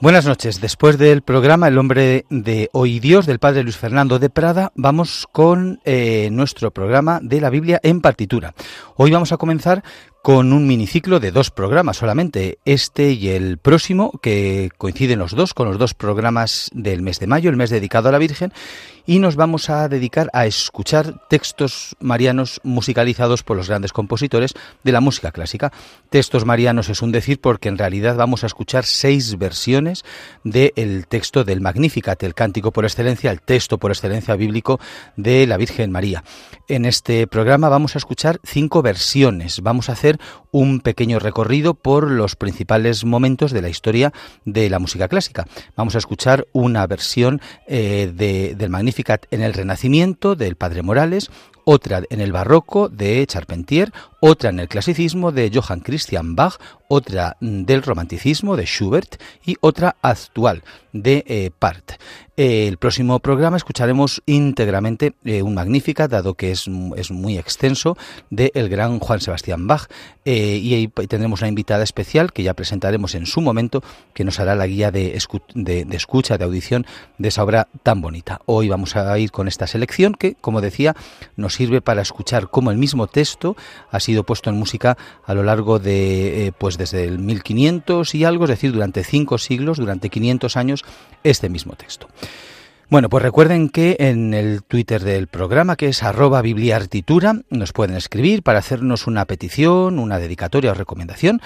Buenas noches. Después del programa El hombre de hoy Dios del padre Luis Fernando de Prada, vamos con eh, nuestro programa de la Biblia en partitura. Hoy vamos a comenzar con un miniciclo de dos programas solamente, este y el próximo, que coinciden los dos con los dos programas del mes de mayo, el mes dedicado a la Virgen, y nos vamos a dedicar a escuchar textos marianos musicalizados por los grandes compositores de la música clásica. Textos marianos es un decir porque en realidad vamos a escuchar seis versiones del texto del Magnificat, el cántico por excelencia, el texto por excelencia bíblico de la Virgen María. En este programa vamos a escuchar cinco versiones, vamos a hacer un pequeño recorrido por los principales momentos de la historia de la música clásica. Vamos a escuchar una versión eh, del Magnificat en el Renacimiento del Padre Morales, otra en el barroco de Charpentier, otra en el clasicismo de Johann Christian Bach, otra del romanticismo de Schubert y otra actual de eh, Part. el próximo programa escucharemos íntegramente eh, un Magnífica, dado que es, es muy extenso, del el gran Juan Sebastián Bach. Eh, y ahí tendremos una invitada especial que ya presentaremos en su momento, que nos hará la guía de, de, de escucha, de audición de esa obra tan bonita. Hoy vamos a ir con esta selección que, como decía, nos sirve para escuchar cómo el mismo texto ha sido puesto en música a lo largo de, pues desde el 1500 y algo, es decir, durante cinco siglos, durante 500 años, este mismo texto. Bueno, pues recuerden que en el Twitter del programa, que es arroba bibliartitura, nos pueden escribir para hacernos una petición, una dedicatoria o recomendación.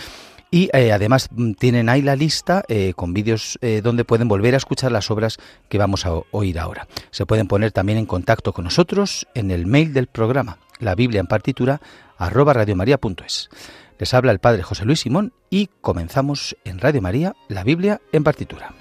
Y eh, además mm, tienen ahí la lista eh, con vídeos eh, donde pueden volver a escuchar las obras que vamos a oír ahora. Se pueden poner también en contacto con nosotros en el mail del programa, la Biblia en partitura, arroba radiomaria.es. Les habla el Padre José Luis Simón y comenzamos en Radio María, la Biblia en partitura.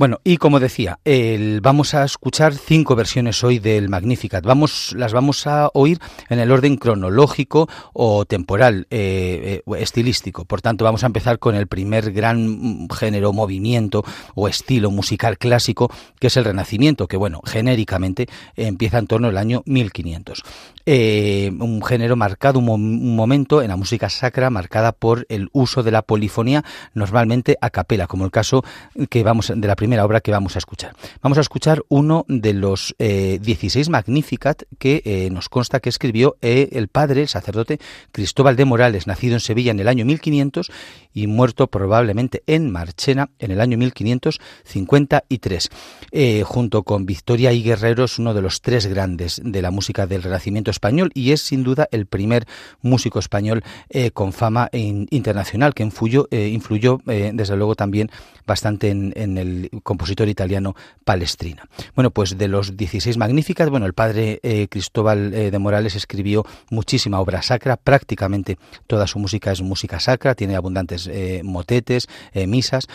Bueno, y como decía, el, vamos a escuchar cinco versiones hoy del Magnificat. Vamos, las vamos a oír en el orden cronológico o temporal, eh, eh, estilístico. Por tanto, vamos a empezar con el primer gran género, movimiento o estilo musical clásico, que es el Renacimiento, que bueno, genéricamente empieza en torno al año 1500. Eh, un género marcado, un, un, momento en la música sacra marcada por el uso de la polifonía, normalmente a capela, como el caso que vamos de la primera primera obra que vamos a escuchar. Vamos a escuchar uno de los eh, 16 Magnificat que eh, nos consta que escribió eh, el padre, el sacerdote Cristóbal de Morales, nacido en Sevilla en el año 1500 y muerto probablemente en Marchena en el año 1553. Eh, junto con Victoria y Guerrero es uno de los tres grandes de la música del Renacimiento español y es sin duda el primer músico español con fama in, internacional que influyó, influyó desde luego también bastante en el compositor italiano Palestrina. Bueno, pues de los 16 magníficas, bueno, el padre eh, Cristóbal eh, de Morales escribió muchísima obra sacra, prácticamente toda su música es música sacra, tiene abundantes eh, motetes, misas,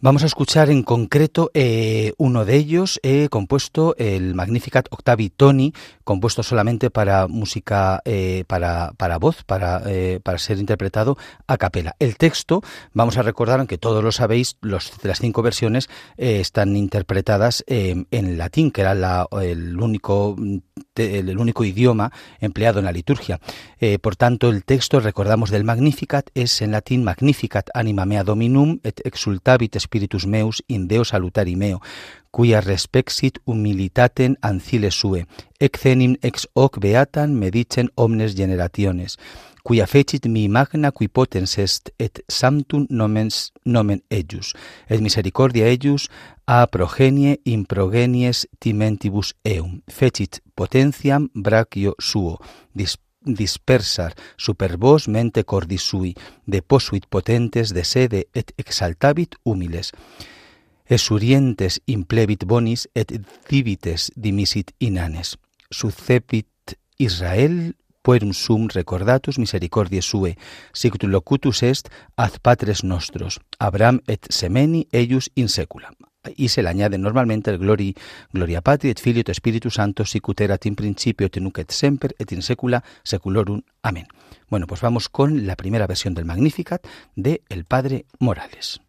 Vamos a escuchar en concreto eh, uno de ellos, eh, compuesto el Magnificat Octavi Toni, compuesto solamente para música, eh, para, para, voz, para, eh, para, ser interpretado a capela. El texto, vamos a recordar, aunque todos lo sabéis, los, las cinco versiones están interpretadas en latín, que era la, el, único, el, único idioma empleado en la liturgia. por tanto, el texto, recordamos, del Magnificat es en latín Magnificat anima mea dominum et exultavit spiritus meus in Deo salutari meo, quia respexit humilitaten ancile sue, excenim ex hoc beatan medicen omnes generationes, quia fecit mi magna qui potens est et sanctum nomens nomen eius, et misericordia eius a progenie in progenies timentibus eum, fecit potentiam brachio suo, dis dispersar super vos mente cordis sui, deposuit potentes de sede et exaltavit humiles. Esurientes implevit bonis et divites dimisit inanes. Sucepit Israel puerum sum recordatus misericordiae sue, sic locutus est ad patres nostros, Abraham et semeni eius in secula. Y se le añade normalmente el glori, gloria patri et filio et spiritus santo sicut erat in principio et nunc et semper et in secula seculorum. Amén. Bueno, pues vamos con la primera versión del Magnificat de el Padre Morales.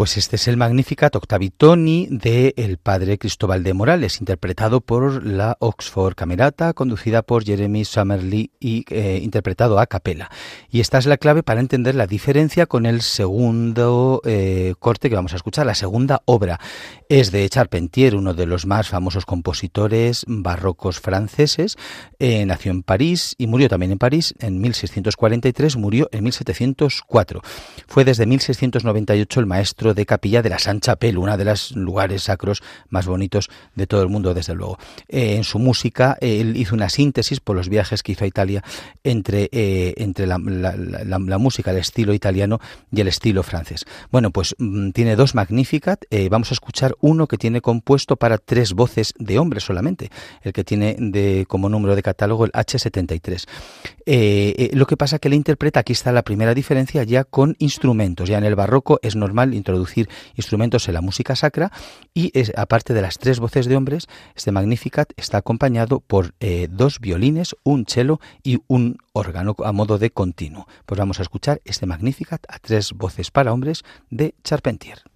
Pues este es el Magnificat Octavitoni de el padre Cristóbal de Morales, interpretado por la Oxford Camerata, conducida por Jeremy Summerlee y eh, interpretado a capela. Y esta es la clave para entender la diferencia con el segundo eh, corte que vamos a escuchar, la segunda obra. Es de Charpentier, uno de los más famosos compositores barrocos franceses. Eh, nació en París y murió también en París en 1643, murió en 1704. Fue desde 1698 el maestro de capilla de la San Chapelle, uno de los lugares sacros más bonitos de todo el mundo, desde luego. Eh, en su música, él hizo una síntesis por los viajes que hizo a Italia entre, eh, entre la, música, el estilo italiano y el estilo francés. Bueno, pues mm, tiene dos Magnificat. Eh, vamos a escuchar uno que tiene compuesto para tres voces de hombre solamente, el que tiene de, como número de catálogo el H73. lo que pasa que le interpreta, aquí está la primera diferencia, ya con instrumentos. Ya en el barroco es normal introducir instrumentos en la música sacra y es, aparte de las tres voces de hombres, este Magnificat está acompañado por eh, dos violines, un cello y un órgano a modo de continuo. Pues vamos a escuchar este Magnificat a tres voces para hombres de Charpentier.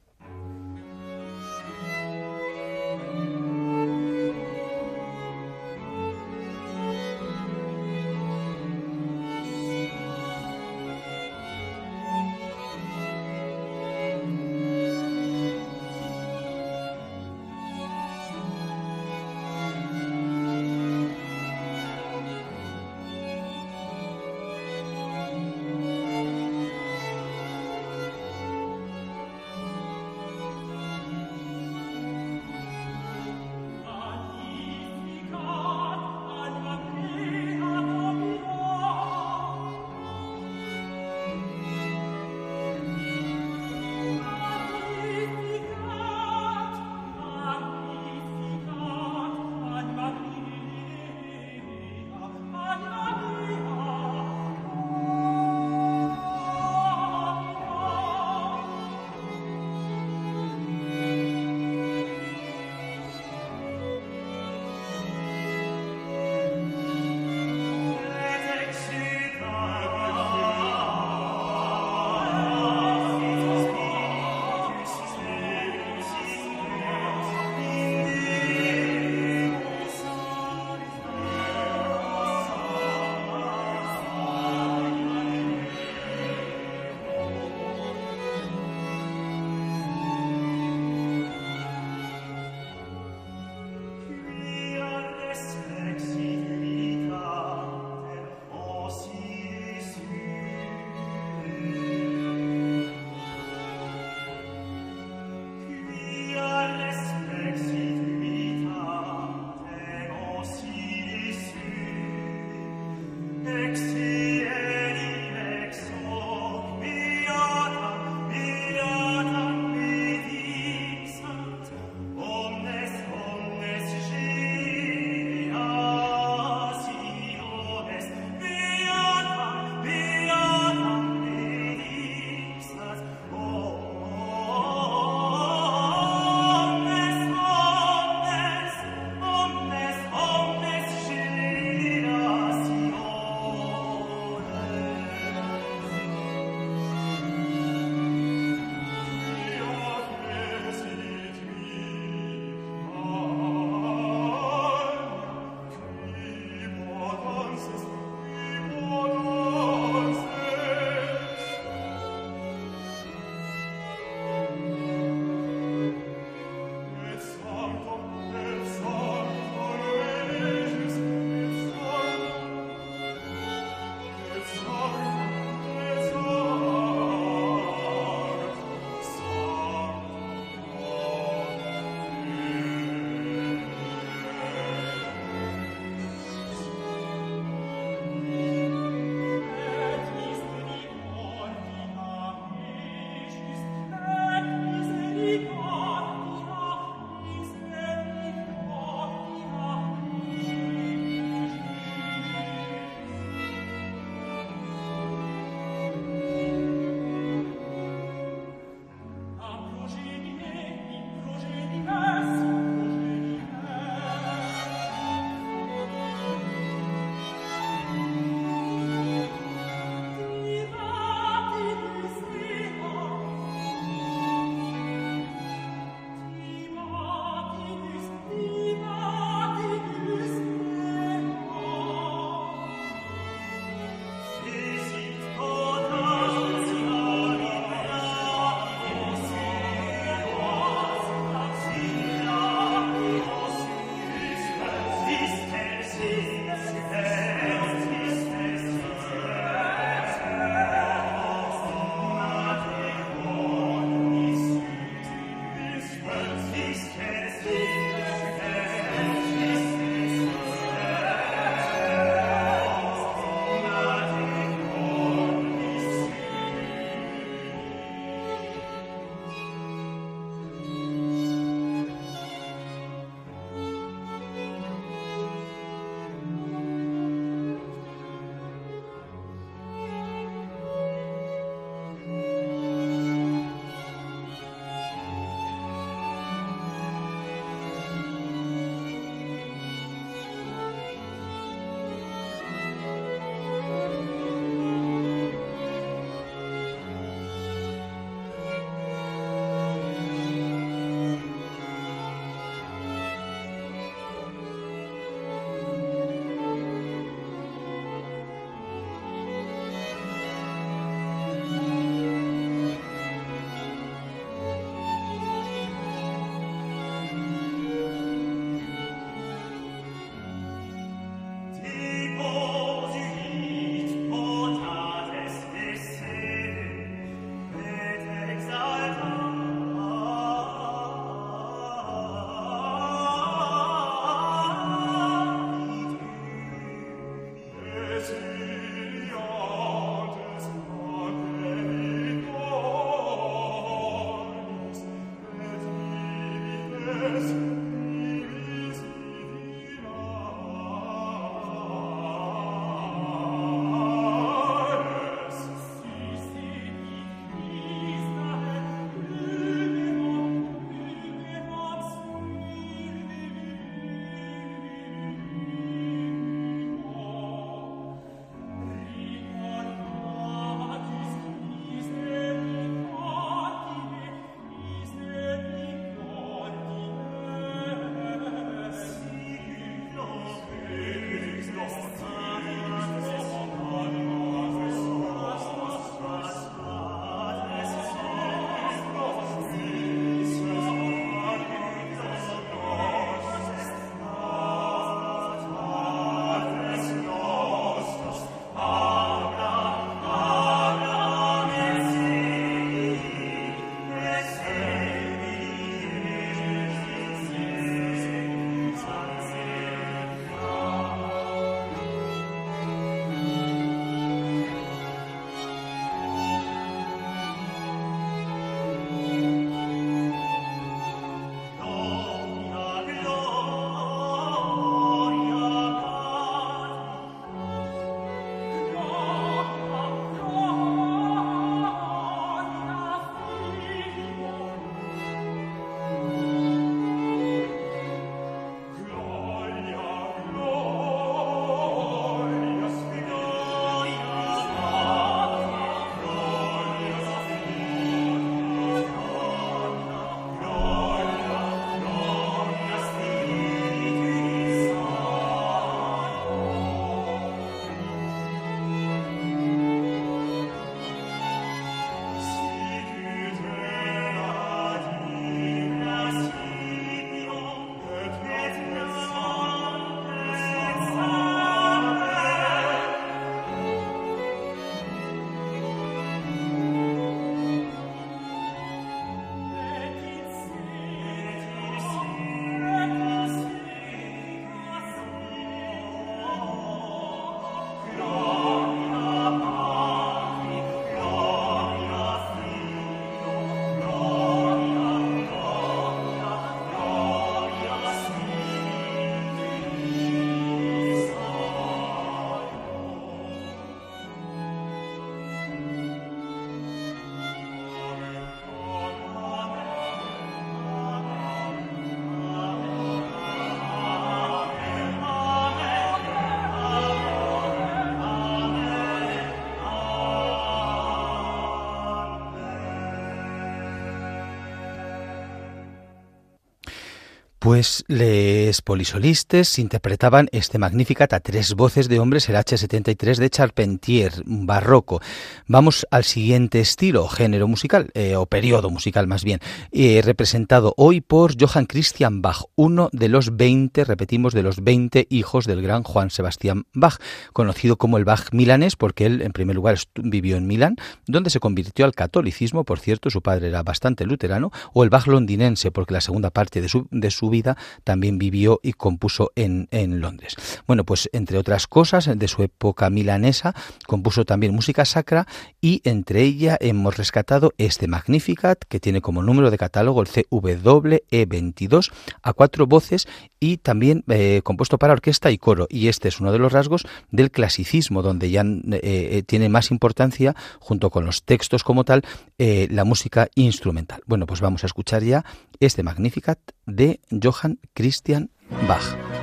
Pues les polisolistes interpretaban este Magnificat a tres voces de hombres, el H73 de Charpentier, barroco. Vamos al siguiente estilo, género musical, eh, o periodo musical más bien, eh, representado hoy por Johann Christian Bach, uno de los 20, repetimos, de los 20 hijos del gran Juan Sebastián Bach, conocido como el Bach milanés, porque él en primer lugar vivió en Milán, donde se convirtió al catolicismo, por cierto, su padre era bastante luterano, o el Bach londinense, porque la segunda parte de su, de su vida también vivió y compuso en, Londres. Bueno, pues entre otras cosas, de su época milanesa, compuso también música sacra y entre ella hemos rescatado este Magnificat que tiene como número de catálogo el CWE22 a cuatro voces y también eh, compuesto para orquesta y coro y este es uno de los rasgos del clasicismo donde ya eh, eh, tiene más importancia junto con los textos como tal la música instrumental. Bueno, pues vamos a escuchar ya este Magnificat de Johann Christian Bach.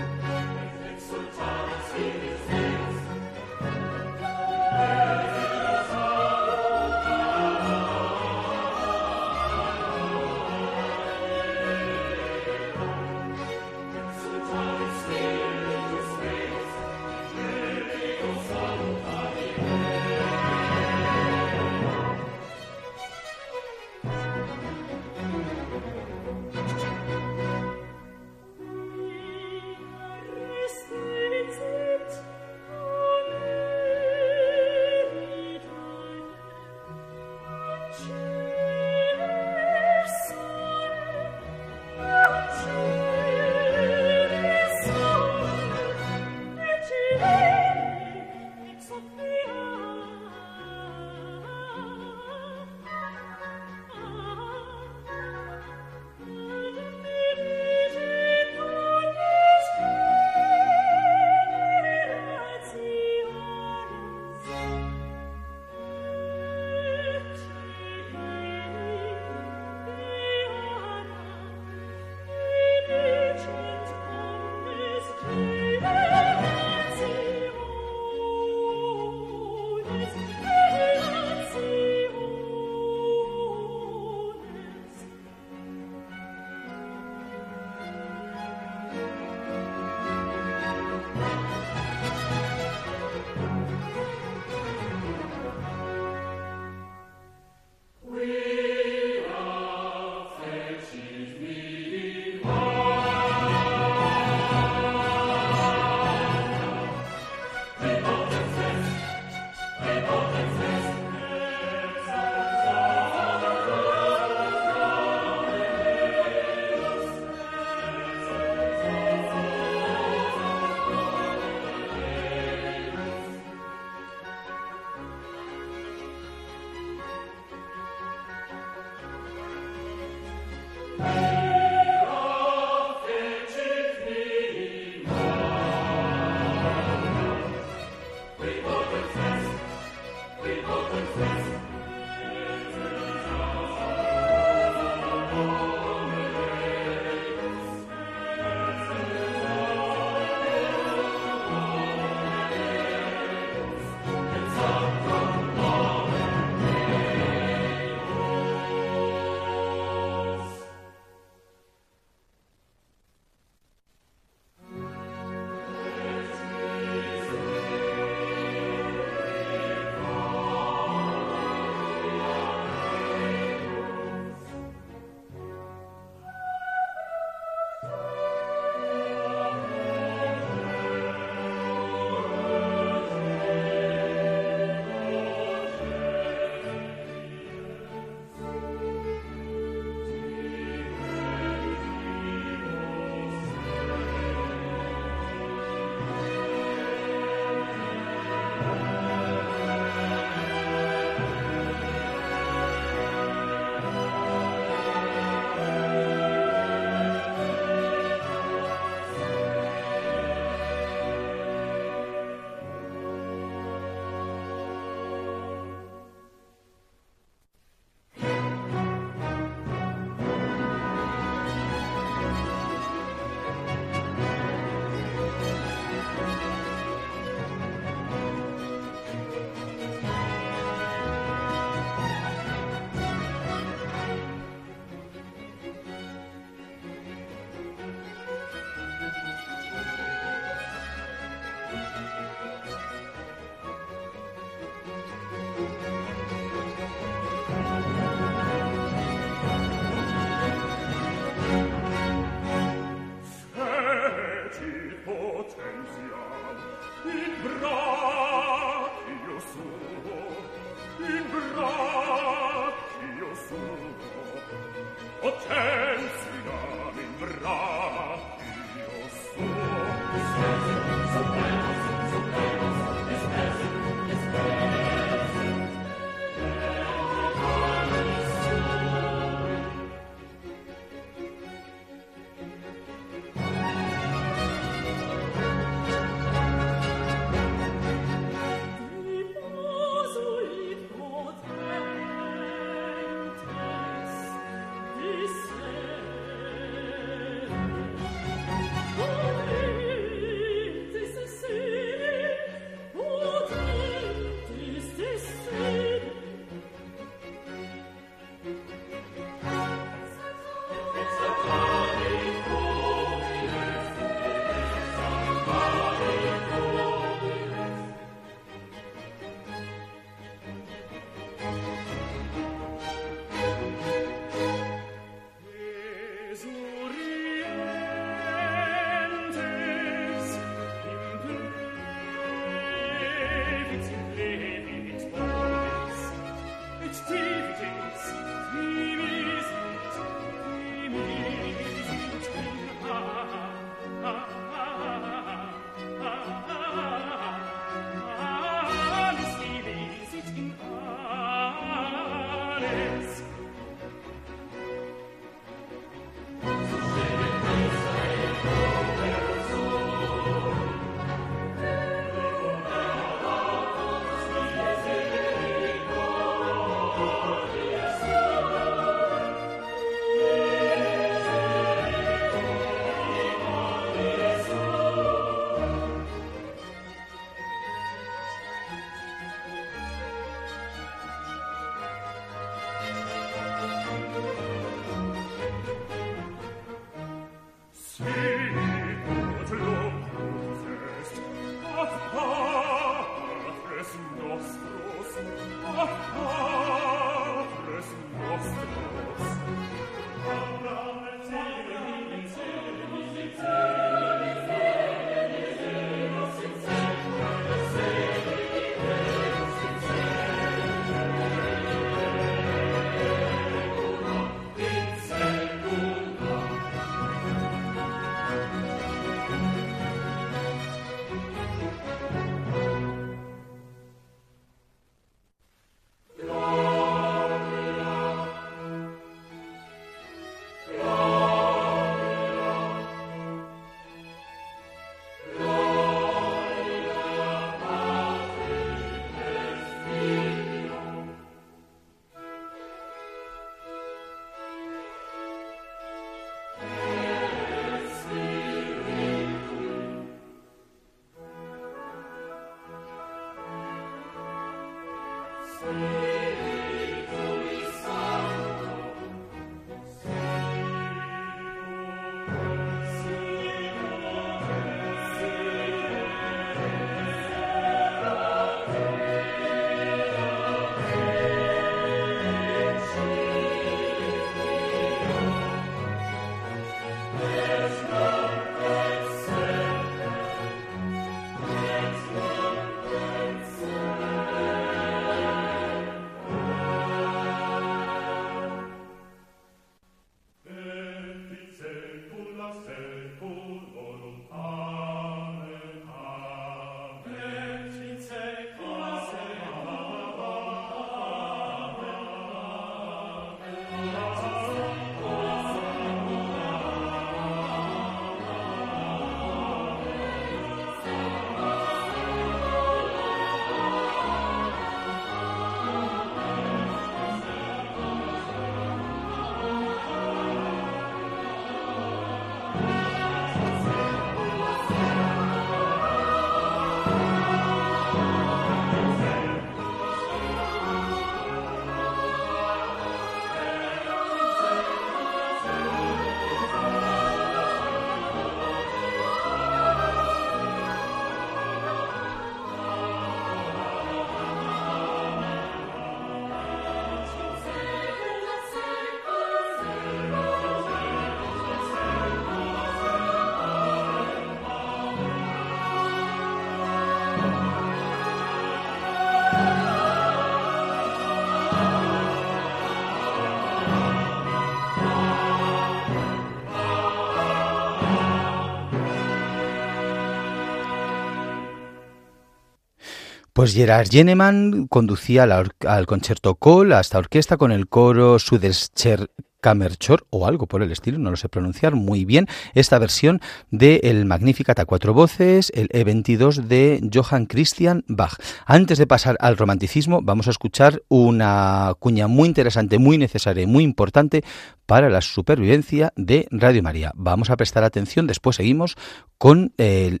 Pues Gerard Jeneman conducía al concierto Col a esta orquesta con el coro Sudescher Kammerchor o algo por el estilo, no lo sé pronunciar muy bien, esta versión de el Magnificat a cuatro voces, el E22 de Johann Christian Bach. Antes de pasar al romanticismo, vamos a escuchar una cuña muy interesante, muy necesaria y muy importante para la supervivencia de Radio María. Vamos a prestar atención, después seguimos con el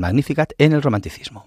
Magnificat en el romanticismo.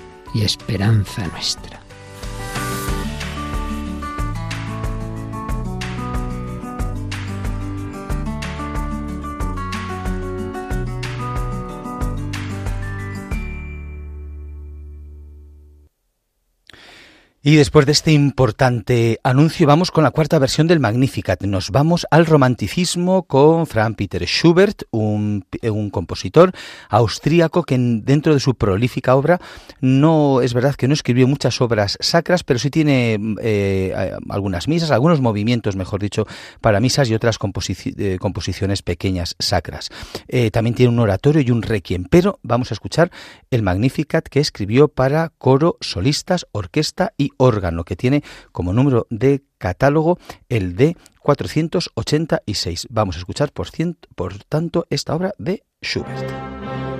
y esperanza nuestra. Y después de este importante anuncio vamos con la cuarta versión del Magnificat. Nos vamos al romanticismo con Franz Peter Schubert, un, compositor austríaco que dentro de su prolífica obra no es verdad que no escribió muchas obras sacras, pero sí tiene eh, algunas misas, algunos movimientos, mejor dicho, para misas y otras eh, composiciones pequeñas sacras. Eh, también tiene un oratorio y un requiem, pero vamos a escuchar el Magnificat que escribió para coro, solistas, orquesta y órgano, que tiene como número de catálogo el D 486. Vamos a escuchar, por tanto, esta obra de Schubert.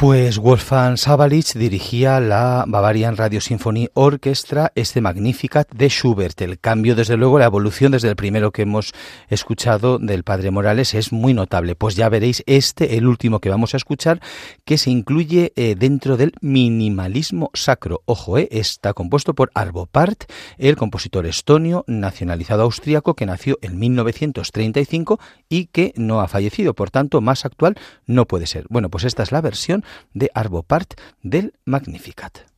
Pues Wolfgang Sabalich dirigía la Bavarian Radio Symphony Orchestra, este Magnificat de Schubert. El cambio, desde luego, la evolución desde el primero que hemos escuchado del Padre Morales es muy notable. Pues ya veréis este, el último que vamos a escuchar, que se incluye eh, dentro del minimalismo sacro. Ojo, eh, está compuesto por Arvo Part, el compositor estonio nacionalizado austríaco que nació en 1935 y que no ha fallecido. Por tanto, más actual no puede ser. Bueno, pues esta es la versión de Arbopart del Magnificat.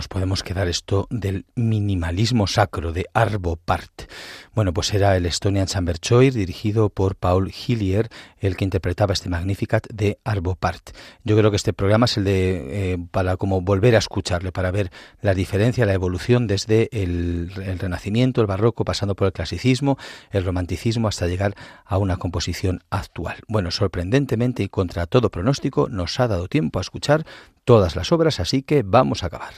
Nos podemos quedar esto del minimalismo sacro de Arvo Part. Bueno, pues era el Estonian Chamber Choir dirigido por Paul Hillier, el que interpretaba este Magnificat de Arvo Part. Yo creo que este programa es el de eh, para como volver a escucharle, para ver la diferencia, la evolución desde el, el Renacimiento, el Barroco, pasando por el Clasicismo, el Romanticismo, hasta llegar a una composición actual. Bueno, sorprendentemente y contra todo pronóstico, nos ha dado tiempo a escuchar todas las obras, así que vamos a acabar.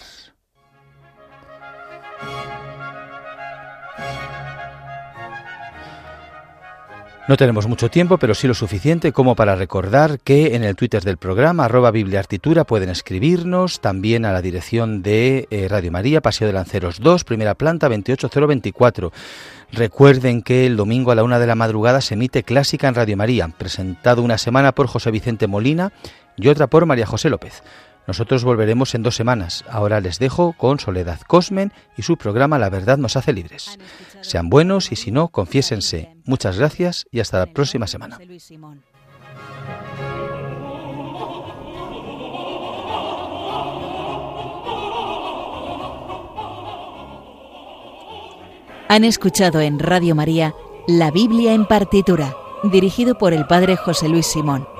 No tenemos mucho tiempo, pero sí lo suficiente como para recordar que en el Twitter del programa, arroba Bibliartitura, pueden escribirnos también a la dirección de eh, Radio María, Paseo de Lanceros 2, primera planta, 28024. Recuerden que el domingo a la una de la madrugada se emite Clásica en Radio María, presentado una semana por José Vicente Molina y otra por María José López. Nosotros volveremos en dos semanas. Ahora les dejo con Soledad Cosmen y su programa La verdad nos hace libres. Sean buenos y si no, confiésense. Muchas gracias y hasta la próxima semana. Han escuchado en Radio María La Biblia en partitura, dirigido por el Padre José Luis Simón.